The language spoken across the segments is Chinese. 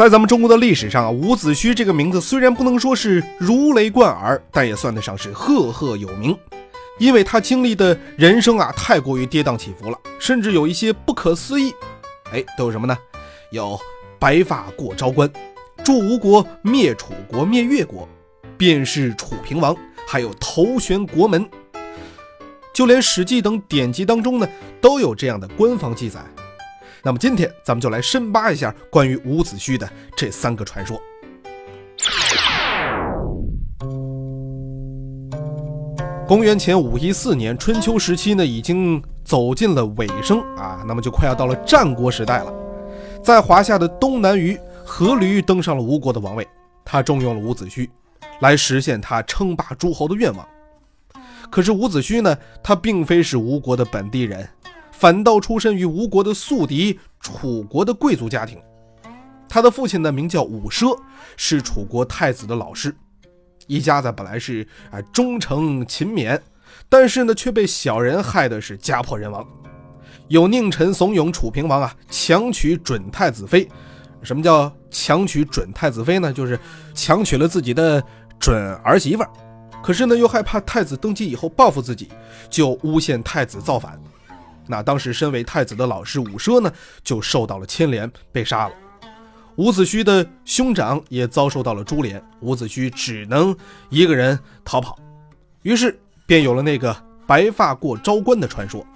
在咱们中国的历史上啊，伍子胥这个名字虽然不能说是如雷贯耳，但也算得上是赫赫有名，因为他经历的人生啊太过于跌宕起伏了，甚至有一些不可思议。哎，都有什么呢？有白发过昭关，助吴国灭楚国、灭越国，便是楚平王，还有头悬国门。就连《史记》等典籍当中呢，都有这样的官方记载。那么今天咱们就来深扒一下关于伍子胥的这三个传说。公元前五一四年，春秋时期呢已经走进了尾声啊，那么就快要到了战国时代了。在华夏的东南隅，阖闾登上了吴国的王位，他重用了伍子胥，来实现他称霸诸侯的愿望。可是伍子胥呢，他并非是吴国的本地人。反倒出身于吴国的宿敌楚国的贵族家庭，他的父亲呢名叫伍奢，是楚国太子的老师。一家子本来是啊忠诚勤勉，但是呢却被小人害的是家破人亡。有佞臣怂恿楚平王啊强娶准太子妃。什么叫强娶准太子妃呢？就是强娶了自己的准儿媳妇儿。可是呢又害怕太子登基以后报复自己，就诬陷太子造反。那当时身为太子的老师伍奢呢，就受到了牵连，被杀了。伍子胥的兄长也遭受到了株连，伍子胥只能一个人逃跑，于是便有了那个白发过昭关的传说。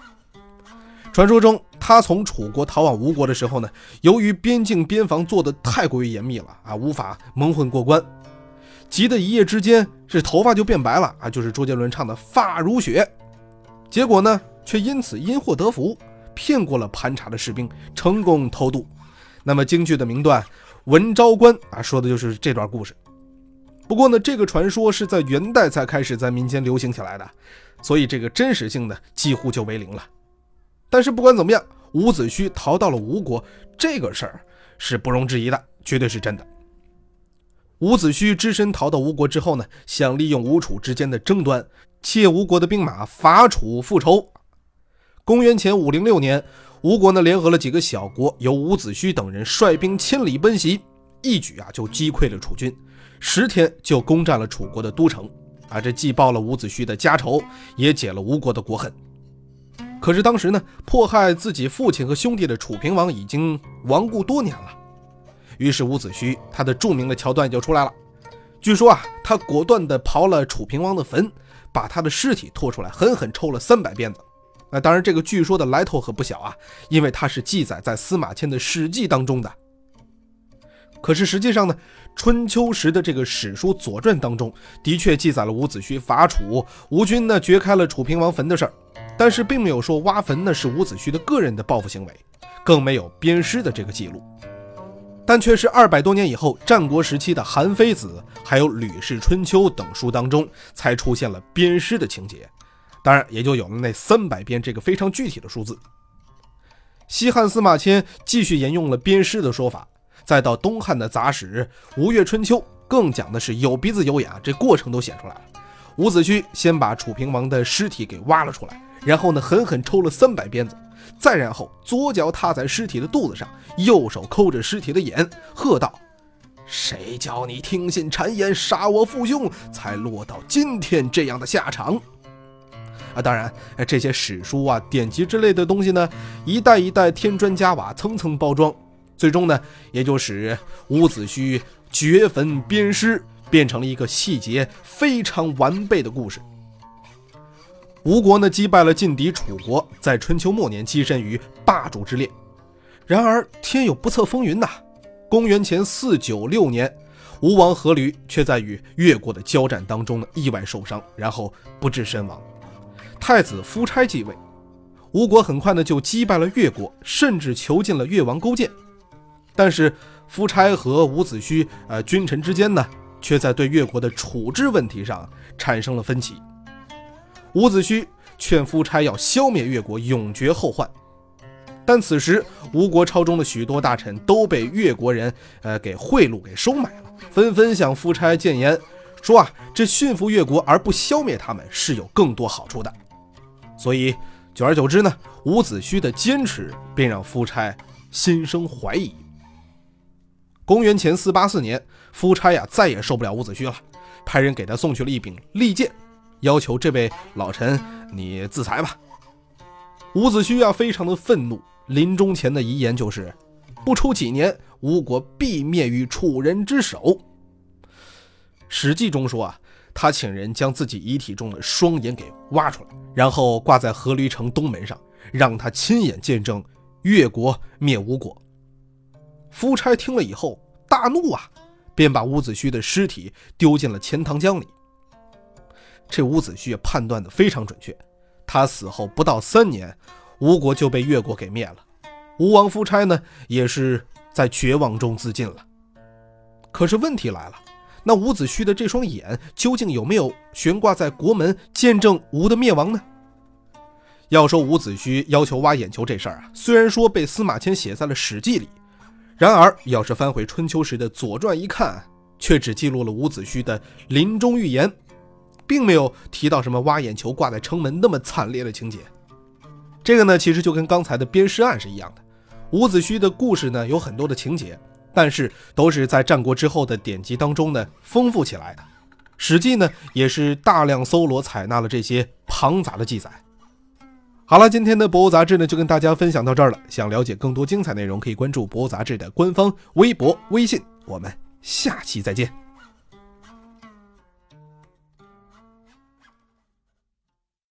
传说中，他从楚国逃往吴国的时候呢，由于边境边防做的太过于严密了啊，无法蒙混过关，急得一夜之间是头发就变白了啊，就是周杰伦唱的发如雪。结果呢？却因此因祸得福，骗过了盘查的士兵，成功偷渡。那么京剧的名段《文昭关》啊，说的就是这段故事。不过呢，这个传说是在元代才开始在民间流行起来的，所以这个真实性呢几乎就为零了。但是不管怎么样，伍子胥逃到了吴国，这个事儿是不容置疑的，绝对是真的。伍子胥只身逃到吴国之后呢，想利用吴楚之间的争端，借吴国的兵马伐楚复仇。公元前五零六年，吴国呢联合了几个小国，由伍子胥等人率兵千里奔袭，一举啊就击溃了楚军，十天就攻占了楚国的都城。啊，这既报了伍子胥的家仇，也解了吴国的国恨。可是当时呢，迫害自己父亲和兄弟的楚平王已经亡故多年了，于是伍子胥他的著名的桥段就出来了。据说啊，他果断地刨了楚平王的坟，把他的尸体拖出来，狠狠抽了三百鞭子。那当然，这个据说的来头可不小啊，因为它是记载在司马迁的《史记》当中的。可是实际上呢，春秋时的这个史书《左传》当中的确记载了伍子胥伐楚，吴军呢掘开了楚平王坟的事儿，但是并没有说挖坟呢是伍子胥的个人的报复行为，更没有鞭尸的这个记录。但却是二百多年以后，战国时期的《韩非子》还有《吕氏春秋》等书当中才出现了鞭尸的情节。当然，也就有了那三百鞭这个非常具体的数字。西汉司马迁继续沿用了鞭尸的说法，再到东汉的杂史《吴越春秋》，更讲的是有鼻子有眼，这过程都写出来了。伍子胥先把楚平王的尸体给挖了出来，然后呢狠狠抽了三百鞭子，再然后左脚踏在尸体的肚子上，右手抠着尸体的眼，喝道：“谁叫你听信谗言，杀我父兄，才落到今天这样的下场？”啊，当然，这些史书啊、典籍之类的东西呢，一代一代添砖加瓦，层层包装，最终呢，也就使伍子胥掘坟鞭尸变成了一个细节非常完备的故事。吴国呢，击败了劲敌楚国，在春秋末年跻身于霸主之列。然而天有不测风云呐，公元前四九六年，吴王阖闾却在与越国的交战当中呢，意外受伤，然后不治身亡。太子夫差继位，吴国很快呢就击败了越国，甚至囚禁了越王勾践。但是夫差和伍子胥呃君臣之间呢，却在对越国的处置问题上产生了分歧。伍子胥劝夫差要消灭越国，永绝后患。但此时吴国朝中的许多大臣都被越国人呃给贿赂给收买了，纷纷向夫差谏言，说啊，这驯服越国而不消灭他们是有更多好处的。所以久而久之呢，伍子胥的坚持便让夫差心生怀疑。公元前四八四年，夫差呀再也受不了伍子胥了，派人给他送去了一柄利剑，要求这位老臣你自裁吧。伍子胥啊非常的愤怒。临终前的遗言就是：不出几年，吴国必灭于楚人之手。《史记》中说啊，他请人将自己遗体中的双眼给挖出来，然后挂在阖闾城东门上，让他亲眼见证越国灭吴国。夫差听了以后大怒啊，便把伍子胥的尸体丢进了钱塘江里。这伍子胥判断的非常准确，他死后不到三年。吴国就被越国给灭了，吴王夫差呢，也是在绝望中自尽了。可是问题来了，那伍子胥的这双眼究竟有没有悬挂在国门，见证吴的灭亡呢？要说伍子胥要求挖眼球这事儿啊，虽然说被司马迁写在了《史记》里，然而要是翻回春秋时的《左传》一看，却只记录了伍子胥的临终预言，并没有提到什么挖眼球挂在城门那么惨烈的情节。这个呢，其实就跟刚才的鞭尸案是一样的。伍子胥的故事呢，有很多的情节，但是都是在战国之后的典籍当中呢丰富起来的。《史记》呢，也是大量搜罗采纳了这些庞杂的记载。好了，今天的博物杂志呢，就跟大家分享到这儿了。想了解更多精彩内容，可以关注博物杂志的官方微博、微信。我们下期再见。